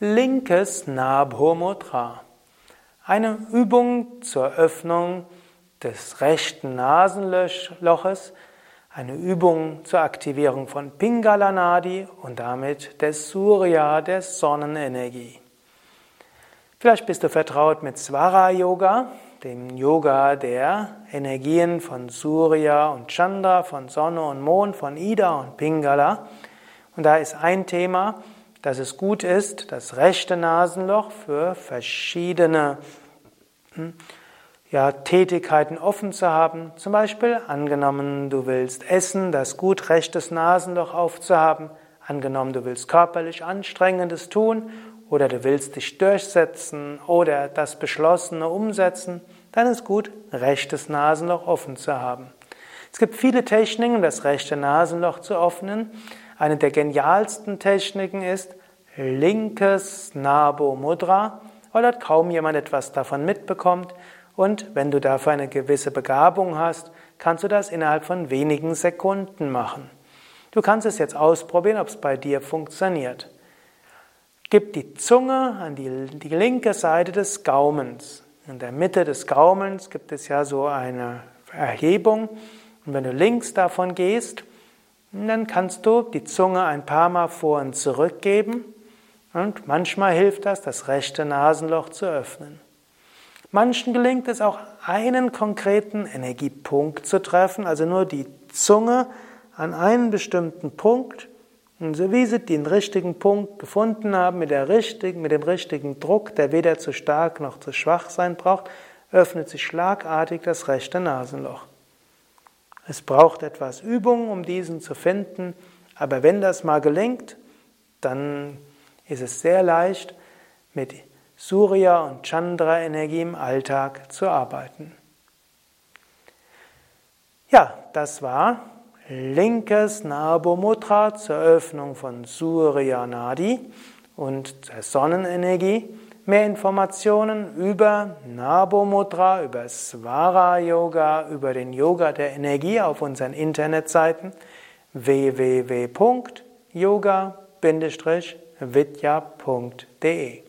Linkes Nabho Mudra. Eine Übung zur Öffnung des rechten Nasenloches, eine Übung zur Aktivierung von Pingala Nadi und damit des Surya, der Sonnenenergie. Vielleicht bist du vertraut mit Swara Yoga, dem Yoga der Energien von Surya und Chandra, von Sonne und Mond, von Ida und Pingala. Und da ist ein Thema, dass es gut ist, das rechte Nasenloch für verschiedene hm, ja, Tätigkeiten offen zu haben. Zum Beispiel angenommen, du willst essen, das gut rechtes Nasenloch aufzuhaben. Angenommen, du willst körperlich Anstrengendes tun oder du willst dich durchsetzen oder das Beschlossene umsetzen, dann ist gut, rechtes Nasenloch offen zu haben. Es gibt viele Techniken, das rechte Nasenloch zu öffnen. Eine der genialsten Techniken ist linkes Nabo Mudra, weil dort kaum jemand etwas davon mitbekommt. Und wenn du dafür eine gewisse Begabung hast, kannst du das innerhalb von wenigen Sekunden machen. Du kannst es jetzt ausprobieren, ob es bei dir funktioniert. Gib die Zunge an die, die linke Seite des Gaumens. In der Mitte des Gaumens gibt es ja so eine Erhebung. Und wenn du links davon gehst, dann kannst du die Zunge ein paar Mal vor und zurück geben. Und manchmal hilft das, das rechte Nasenloch zu öffnen. Manchen gelingt es auch, einen konkreten Energiepunkt zu treffen, also nur die Zunge an einen bestimmten Punkt und so wie sie den richtigen Punkt gefunden haben, mit, der richtigen, mit dem richtigen Druck, der weder zu stark noch zu schwach sein braucht, öffnet sich schlagartig das rechte Nasenloch. Es braucht etwas Übung, um diesen zu finden, aber wenn das mal gelingt, dann ist es sehr leicht, mit Surya und Chandra Energie im Alltag zu arbeiten. Ja, das war linkes Nabo Mudra zur Öffnung von Surya Nadi und der Sonnenenergie. Mehr Informationen über Nabo Mudra, über Svara Yoga, über den Yoga der Energie auf unseren Internetseiten www.yoga-vidya.de